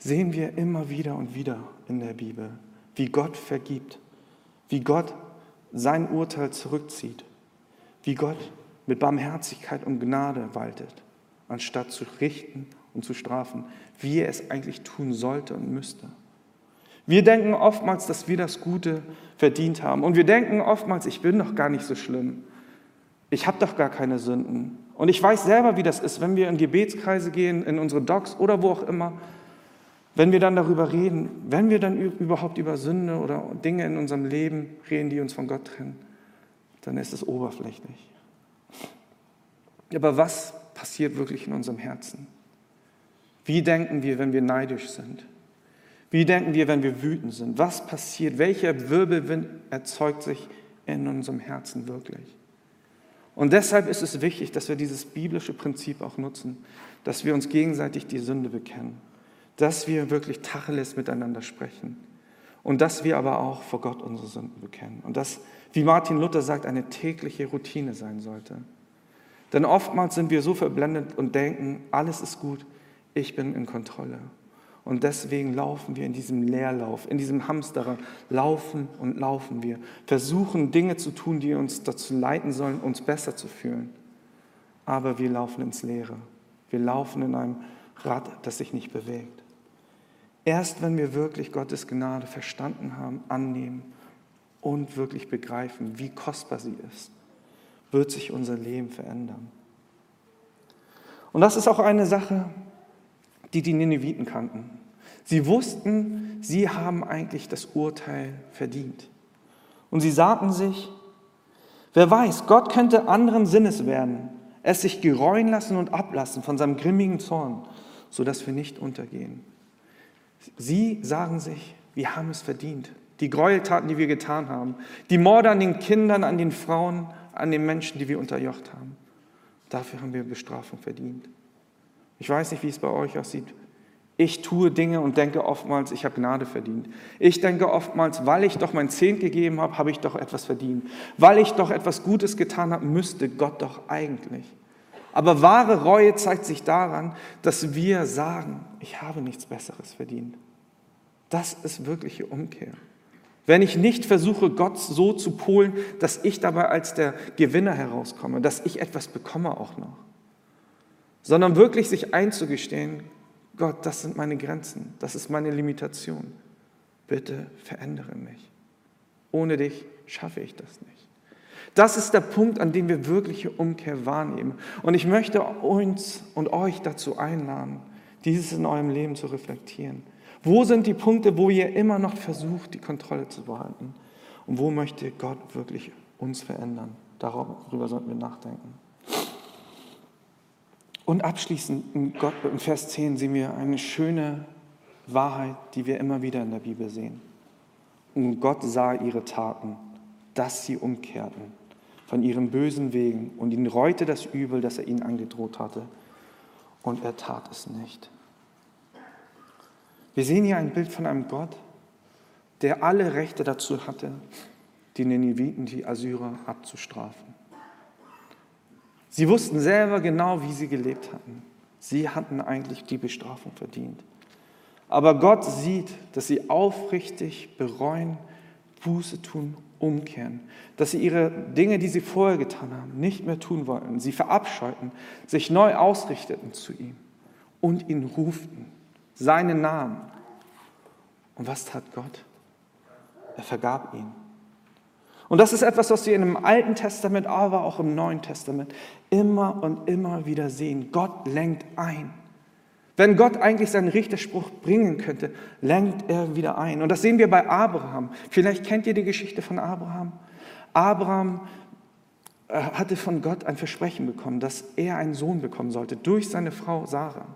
sehen wir immer wieder und wieder in der Bibel, wie Gott vergibt, wie Gott sein Urteil zurückzieht, wie Gott mit Barmherzigkeit und Gnade waltet, anstatt zu richten und zu strafen, wie er es eigentlich tun sollte und müsste. Wir denken oftmals, dass wir das Gute verdient haben. Und wir denken oftmals, ich bin doch gar nicht so schlimm. Ich habe doch gar keine Sünden. Und ich weiß selber, wie das ist, wenn wir in Gebetskreise gehen, in unsere Docs oder wo auch immer, wenn wir dann darüber reden, wenn wir dann überhaupt über Sünde oder Dinge in unserem Leben reden, die uns von Gott trennen, dann ist es oberflächlich. Aber was passiert wirklich in unserem Herzen? Wie denken wir, wenn wir neidisch sind? Wie denken wir, wenn wir wütend sind? Was passiert? Welcher Wirbelwind erzeugt sich in unserem Herzen wirklich? Und deshalb ist es wichtig, dass wir dieses biblische Prinzip auch nutzen, dass wir uns gegenseitig die Sünde bekennen dass wir wirklich Tacheles miteinander sprechen und dass wir aber auch vor Gott unsere Sünden bekennen und das, wie Martin Luther sagt, eine tägliche Routine sein sollte. Denn oftmals sind wir so verblendet und denken, alles ist gut, ich bin in Kontrolle. Und deswegen laufen wir in diesem Leerlauf, in diesem Hamsterrad, laufen und laufen wir, versuchen Dinge zu tun, die uns dazu leiten sollen, uns besser zu fühlen. Aber wir laufen ins Leere. Wir laufen in einem Rad, das sich nicht bewegt. Erst wenn wir wirklich Gottes Gnade verstanden haben, annehmen und wirklich begreifen, wie kostbar sie ist, wird sich unser Leben verändern. Und das ist auch eine Sache, die die Nineviten kannten. Sie wussten, sie haben eigentlich das Urteil verdient. Und sie sagten sich, wer weiß, Gott könnte anderen Sinnes werden, es sich gereuen lassen und ablassen von seinem grimmigen Zorn, sodass wir nicht untergehen. Sie sagen sich, wir haben es verdient. Die Gräueltaten, die wir getan haben, die Morde an den Kindern, an den Frauen, an den Menschen, die wir unterjocht haben. Dafür haben wir Bestrafung verdient. Ich weiß nicht, wie es bei euch aussieht. Ich tue Dinge und denke oftmals, ich habe Gnade verdient. Ich denke oftmals, weil ich doch mein Zehnt gegeben habe, habe ich doch etwas verdient. Weil ich doch etwas Gutes getan habe, müsste Gott doch eigentlich. Aber wahre Reue zeigt sich daran, dass wir sagen, ich habe nichts Besseres verdient. Das ist wirkliche Umkehr. Wenn ich nicht versuche, Gott so zu polen, dass ich dabei als der Gewinner herauskomme, dass ich etwas bekomme auch noch, sondern wirklich sich einzugestehen, Gott, das sind meine Grenzen, das ist meine Limitation. Bitte verändere mich. Ohne dich schaffe ich das nicht. Das ist der Punkt, an dem wir wirkliche Umkehr wahrnehmen. Und ich möchte uns und euch dazu einladen, dieses in eurem Leben zu reflektieren. Wo sind die Punkte, wo ihr immer noch versucht, die Kontrolle zu behalten? Und wo möchte Gott wirklich uns verändern? Darüber sollten wir nachdenken. Und abschließend in, Gott, in Vers 10 sehen wir eine schöne Wahrheit, die wir immer wieder in der Bibel sehen. Und Gott sah ihre Taten, dass sie umkehrten von ihren bösen Wegen und ihn reute das Übel, das er ihnen angedroht hatte. Und er tat es nicht. Wir sehen hier ein Bild von einem Gott, der alle Rechte dazu hatte, die Nineviten, die Assyrer abzustrafen. Sie wussten selber genau, wie sie gelebt hatten. Sie hatten eigentlich die Bestrafung verdient. Aber Gott sieht, dass sie aufrichtig bereuen, Buße tun umkehren, dass sie ihre Dinge, die sie vorher getan haben, nicht mehr tun wollten, sie verabscheuten, sich neu ausrichteten zu ihm und ihn ruften, seinen Namen. Und was tat Gott? Er vergab ihn. Und das ist etwas, was wir in dem Alten Testament, aber auch im Neuen Testament immer und immer wieder sehen. Gott lenkt ein. Wenn Gott eigentlich seinen Richterspruch bringen könnte, lenkt er wieder ein. Und das sehen wir bei Abraham. Vielleicht kennt ihr die Geschichte von Abraham. Abraham äh, hatte von Gott ein Versprechen bekommen, dass er einen Sohn bekommen sollte durch seine Frau Sarah.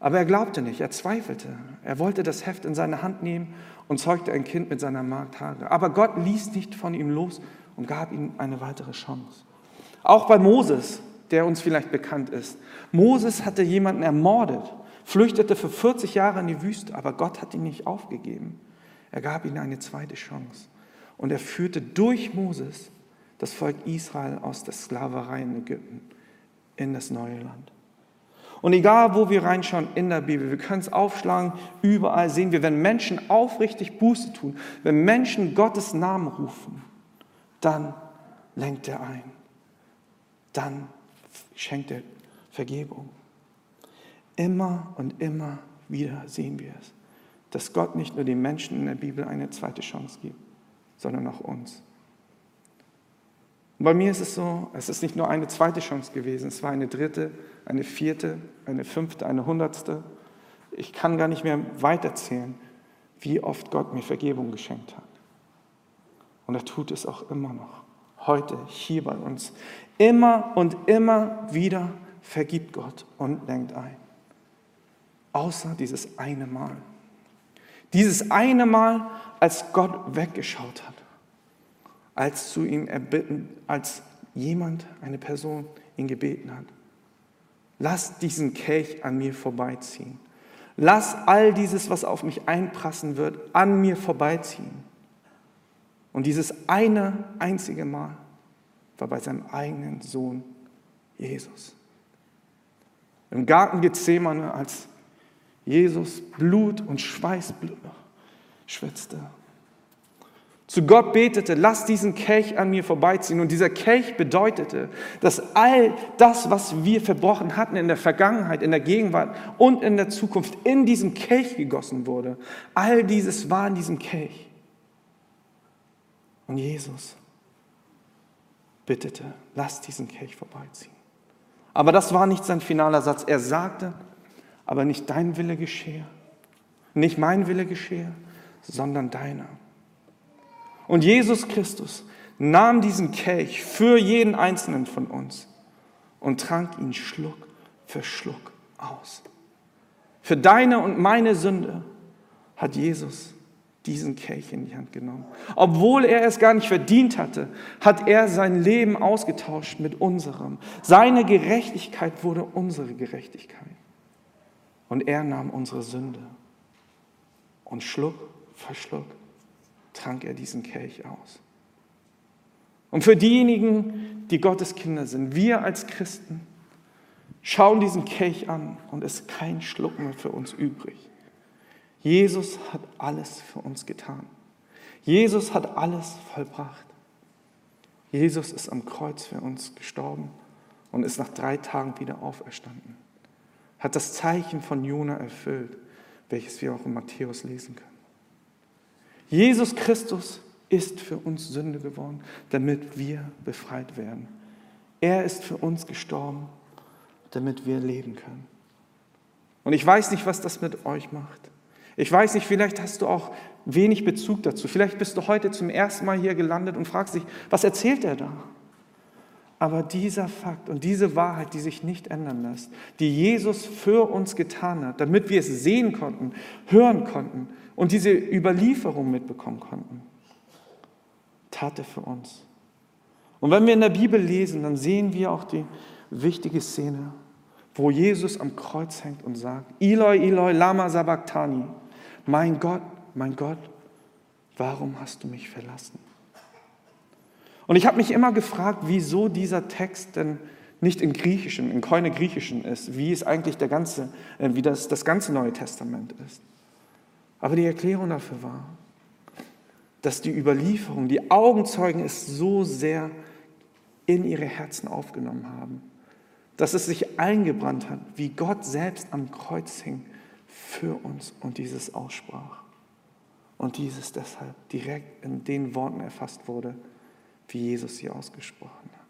Aber er glaubte nicht, er zweifelte. Er wollte das Heft in seine Hand nehmen und zeugte ein Kind mit seiner Magd Hagar. Aber Gott ließ nicht von ihm los und gab ihm eine weitere Chance. Auch bei Moses der uns vielleicht bekannt ist. Moses hatte jemanden ermordet, flüchtete für 40 Jahre in die Wüste, aber Gott hat ihn nicht aufgegeben. Er gab ihnen eine zweite Chance. Und er führte durch Moses das Volk Israel aus der Sklaverei in Ägypten in das neue Land. Und egal, wo wir reinschauen in der Bibel, wir können es aufschlagen, überall sehen wir, wenn Menschen aufrichtig Buße tun, wenn Menschen Gottes Namen rufen, dann lenkt er ein. Dann schenkt er Vergebung. Immer und immer wieder sehen wir es, dass Gott nicht nur den Menschen in der Bibel eine zweite Chance gibt, sondern auch uns. Und bei mir ist es so, es ist nicht nur eine zweite Chance gewesen, es war eine dritte, eine vierte, eine fünfte, eine hundertste. Ich kann gar nicht mehr weiterzählen, wie oft Gott mir Vergebung geschenkt hat. Und er tut es auch immer noch. Heute, hier bei uns. Immer und immer wieder vergibt Gott und lenkt ein. Außer dieses eine Mal. Dieses eine Mal, als Gott weggeschaut hat. Als zu ihm erbitten, als jemand, eine Person ihn gebeten hat. Lass diesen Kelch an mir vorbeiziehen. Lass all dieses, was auf mich einprassen wird, an mir vorbeiziehen. Und dieses eine einzige Mal war bei seinem eigenen Sohn Jesus. Im Garten Gethsemane, als Jesus Blut und Schweiß schwitzte zu Gott betete, lass diesen Kelch an mir vorbeiziehen. Und dieser Kelch bedeutete, dass all das, was wir verbrochen hatten in der Vergangenheit, in der Gegenwart und in der Zukunft, in diesen Kelch gegossen wurde. All dieses war in diesem Kelch. Und Jesus bittete, lass diesen Kelch vorbeiziehen. Aber das war nicht sein finaler Satz. Er sagte, aber nicht dein Wille geschehe, nicht mein Wille geschehe, sondern deiner. Und Jesus Christus nahm diesen Kelch für jeden einzelnen von uns und trank ihn Schluck für Schluck aus. Für deine und meine Sünde hat Jesus diesen Kelch in die Hand genommen. Obwohl er es gar nicht verdient hatte, hat er sein Leben ausgetauscht mit unserem. Seine Gerechtigkeit wurde unsere Gerechtigkeit. Und er nahm unsere Sünde. Und Schluck für Schluck trank er diesen Kelch aus. Und für diejenigen, die Gottes Kinder sind, wir als Christen, schauen diesen Kelch an und es ist kein Schluck mehr für uns übrig. Jesus hat alles für uns getan. Jesus hat alles vollbracht. Jesus ist am Kreuz für uns gestorben und ist nach drei Tagen wieder auferstanden. Hat das Zeichen von Jona erfüllt, welches wir auch in Matthäus lesen können. Jesus Christus ist für uns Sünde geworden, damit wir befreit werden. Er ist für uns gestorben, damit wir leben können. Und ich weiß nicht, was das mit euch macht. Ich weiß nicht, vielleicht hast du auch wenig Bezug dazu. Vielleicht bist du heute zum ersten Mal hier gelandet und fragst dich, was erzählt er da? Aber dieser Fakt und diese Wahrheit, die sich nicht ändern lässt, die Jesus für uns getan hat, damit wir es sehen konnten, hören konnten, und diese Überlieferung mitbekommen konnten, tat er für uns. Und wenn wir in der Bibel lesen, dann sehen wir auch die wichtige Szene, wo Jesus am Kreuz hängt und sagt, Eloi, Eloi, lama sabachthani, mein Gott, mein Gott, warum hast du mich verlassen? Und ich habe mich immer gefragt, wieso dieser Text denn nicht in Griechischen, in Keune Griechischen ist, wie es eigentlich der ganze, äh, wie das, das ganze Neue Testament ist. Aber die Erklärung dafür war, dass die Überlieferung, die Augenzeugen es so sehr in ihre Herzen aufgenommen haben, dass es sich eingebrannt hat, wie Gott selbst am Kreuz hing für uns und dieses aussprach. Und dieses deshalb direkt in den Worten erfasst wurde, wie Jesus sie ausgesprochen hat.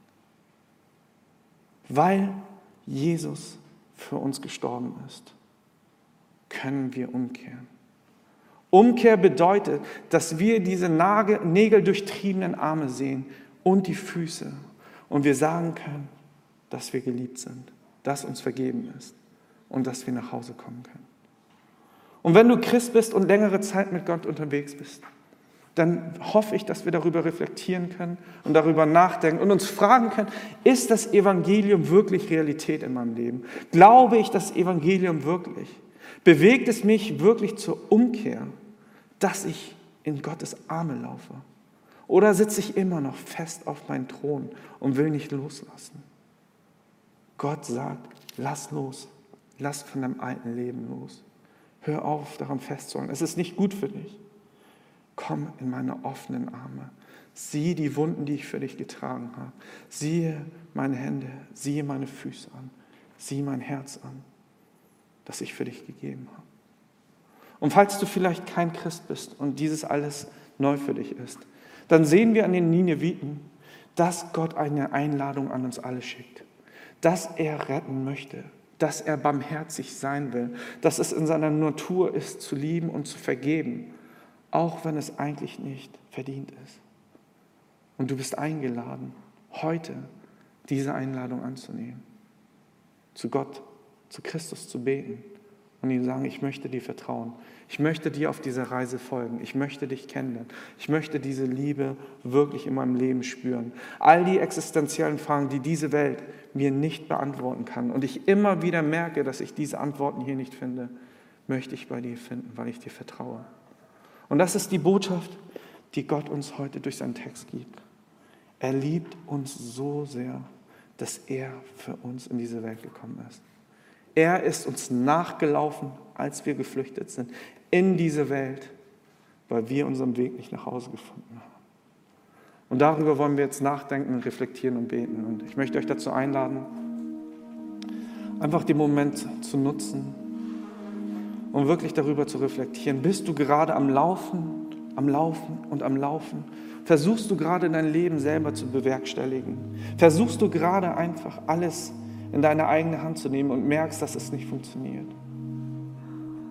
Weil Jesus für uns gestorben ist, können wir umkehren. Umkehr bedeutet, dass wir diese nägeldurchtriebenen Arme sehen und die Füße und wir sagen können, dass wir geliebt sind, dass uns vergeben ist und dass wir nach Hause kommen können. Und wenn du Christ bist und längere Zeit mit Gott unterwegs bist, dann hoffe ich, dass wir darüber reflektieren können und darüber nachdenken und uns fragen können, ist das Evangelium wirklich Realität in meinem Leben? Glaube ich das Evangelium wirklich? Bewegt es mich wirklich zur Umkehr, dass ich in Gottes Arme laufe? Oder sitze ich immer noch fest auf meinen Thron und will nicht loslassen? Gott sagt, lass los, lass von deinem alten Leben los. Hör auf, daran festzuhalten. Es ist nicht gut für dich. Komm in meine offenen Arme. Sieh die Wunden, die ich für dich getragen habe. Siehe meine Hände, siehe meine Füße an. Sieh mein Herz an, das ich für dich gegeben habe. Und falls du vielleicht kein Christ bist und dieses alles neu für dich ist, dann sehen wir an den Nineviten, dass Gott eine Einladung an uns alle schickt, dass er retten möchte, dass er barmherzig sein will, dass es in seiner Natur ist, zu lieben und zu vergeben, auch wenn es eigentlich nicht verdient ist. Und du bist eingeladen, heute diese Einladung anzunehmen, zu Gott, zu Christus zu beten und ihm sagen, ich möchte dir vertrauen. Ich möchte dir auf dieser Reise folgen. Ich möchte dich kennenlernen. Ich möchte diese Liebe wirklich in meinem Leben spüren. All die existenziellen Fragen, die diese Welt mir nicht beantworten kann und ich immer wieder merke, dass ich diese Antworten hier nicht finde, möchte ich bei dir finden, weil ich dir vertraue. Und das ist die Botschaft, die Gott uns heute durch seinen Text gibt. Er liebt uns so sehr, dass er für uns in diese Welt gekommen ist. Er ist uns nachgelaufen, als wir geflüchtet sind, in diese Welt, weil wir unseren Weg nicht nach Hause gefunden haben. Und darüber wollen wir jetzt nachdenken, reflektieren und beten. Und ich möchte euch dazu einladen, einfach den Moment zu nutzen, um wirklich darüber zu reflektieren. Bist du gerade am Laufen, am Laufen und am Laufen? Versuchst du gerade dein Leben selber zu bewerkstelligen? Versuchst du gerade einfach alles in deine eigene Hand zu nehmen und merkst, dass es nicht funktioniert?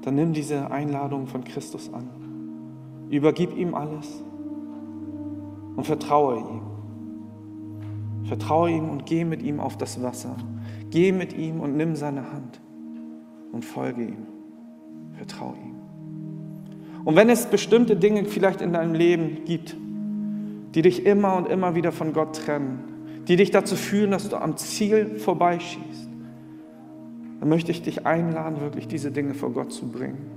Dann nimm diese Einladung von Christus an. Übergib ihm alles und vertraue ihm. Vertraue ihm und geh mit ihm auf das Wasser. Geh mit ihm und nimm seine Hand und folge ihm. Vertraue ihm. Und wenn es bestimmte Dinge vielleicht in deinem Leben gibt, die dich immer und immer wieder von Gott trennen, die dich dazu führen, dass du am Ziel vorbeischießt, dann möchte ich dich einladen, wirklich diese Dinge vor Gott zu bringen.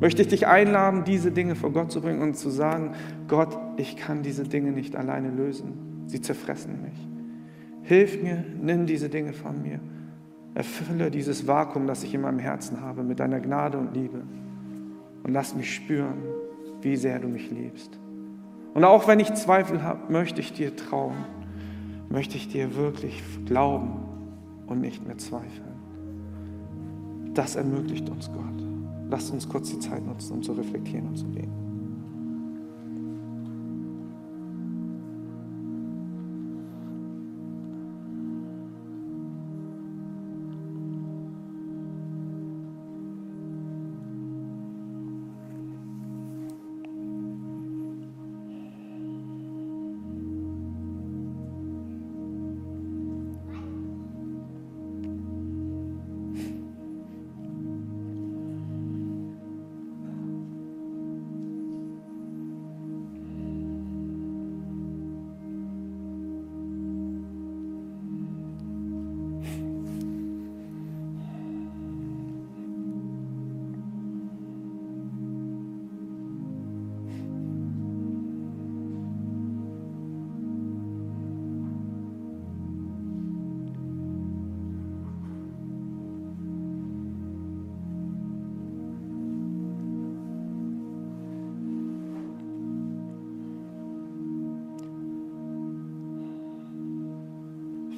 Möchte ich dich einladen, diese Dinge vor Gott zu bringen und zu sagen, Gott, ich kann diese Dinge nicht alleine lösen. Sie zerfressen mich. Hilf mir, nimm diese Dinge von mir. Erfülle dieses Vakuum, das ich in meinem Herzen habe, mit deiner Gnade und Liebe. Und lass mich spüren, wie sehr du mich liebst. Und auch wenn ich Zweifel habe, möchte ich dir trauen. Möchte ich dir wirklich glauben und nicht mehr zweifeln. Das ermöglicht uns Gott. Lasst uns kurz die Zeit nutzen, um zu reflektieren und zu beten.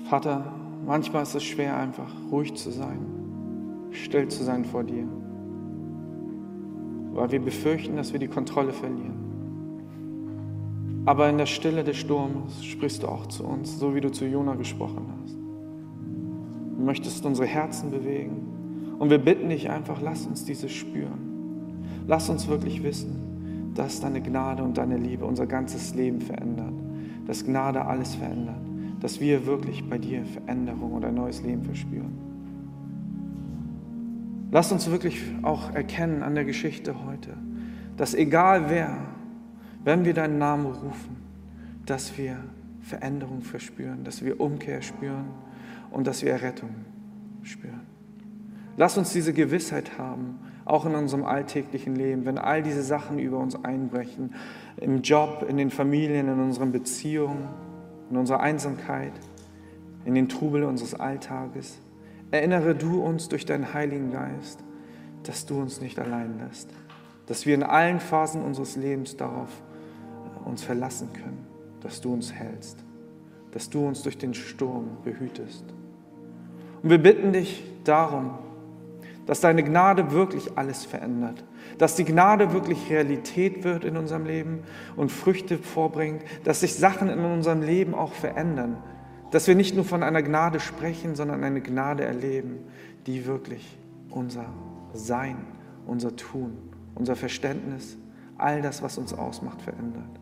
Vater, manchmal ist es schwer, einfach ruhig zu sein, still zu sein vor dir, weil wir befürchten, dass wir die Kontrolle verlieren. Aber in der Stille des Sturmes sprichst du auch zu uns, so wie du zu Jona gesprochen hast. Du möchtest unsere Herzen bewegen. Und wir bitten dich einfach, lass uns dieses spüren. Lass uns wirklich wissen, dass deine Gnade und deine Liebe unser ganzes Leben verändert. Dass Gnade alles verändert dass wir wirklich bei dir Veränderung und ein neues Leben verspüren. Lass uns wirklich auch erkennen an der Geschichte heute, dass egal wer wenn wir deinen Namen rufen, dass wir Veränderung verspüren, dass wir Umkehr spüren und dass wir Errettung spüren. Lass uns diese Gewissheit haben, auch in unserem alltäglichen Leben, wenn all diese Sachen über uns einbrechen, im Job, in den Familien, in unseren Beziehungen, in unserer Einsamkeit, in den Trubel unseres Alltages. Erinnere du uns durch deinen Heiligen Geist, dass du uns nicht allein lässt, dass wir in allen Phasen unseres Lebens darauf äh, uns verlassen können, dass du uns hältst, dass du uns durch den Sturm behütest. Und wir bitten dich darum, dass deine Gnade wirklich alles verändert, dass die Gnade wirklich Realität wird in unserem Leben und Früchte vorbringt, dass sich Sachen in unserem Leben auch verändern, dass wir nicht nur von einer Gnade sprechen, sondern eine Gnade erleben, die wirklich unser Sein, unser Tun, unser Verständnis, all das, was uns ausmacht, verändert.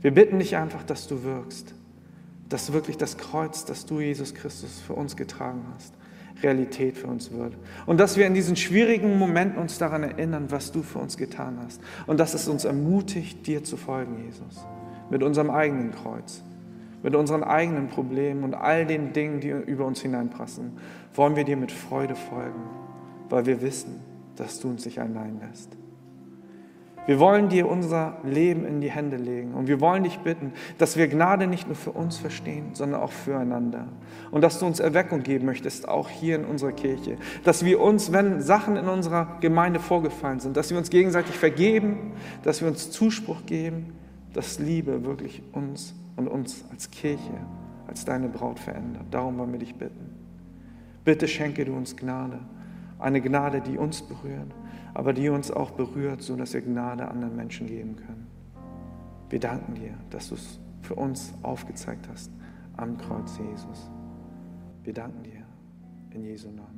Wir bitten dich einfach, dass du wirkst, dass wirklich das Kreuz, das du, Jesus Christus, für uns getragen hast, Realität für uns wird. Und dass wir in diesen schwierigen Momenten uns daran erinnern, was du für uns getan hast. Und dass es uns ermutigt, dir zu folgen, Jesus. Mit unserem eigenen Kreuz, mit unseren eigenen Problemen und all den Dingen, die über uns hineinpassen, wollen wir dir mit Freude folgen, weil wir wissen, dass du uns nicht allein lässt. Wir wollen dir unser Leben in die Hände legen und wir wollen dich bitten, dass wir Gnade nicht nur für uns verstehen, sondern auch füreinander. Und dass du uns Erweckung geben möchtest, auch hier in unserer Kirche. Dass wir uns, wenn Sachen in unserer Gemeinde vorgefallen sind, dass wir uns gegenseitig vergeben, dass wir uns Zuspruch geben, dass Liebe wirklich uns und uns als Kirche, als deine Braut verändert. Darum wollen wir dich bitten. Bitte schenke du uns Gnade, eine Gnade, die uns berührt aber die uns auch berührt, sodass wir Gnade anderen Menschen geben können. Wir danken dir, dass du es für uns aufgezeigt hast am Kreuz Jesus. Wir danken dir in Jesu Namen.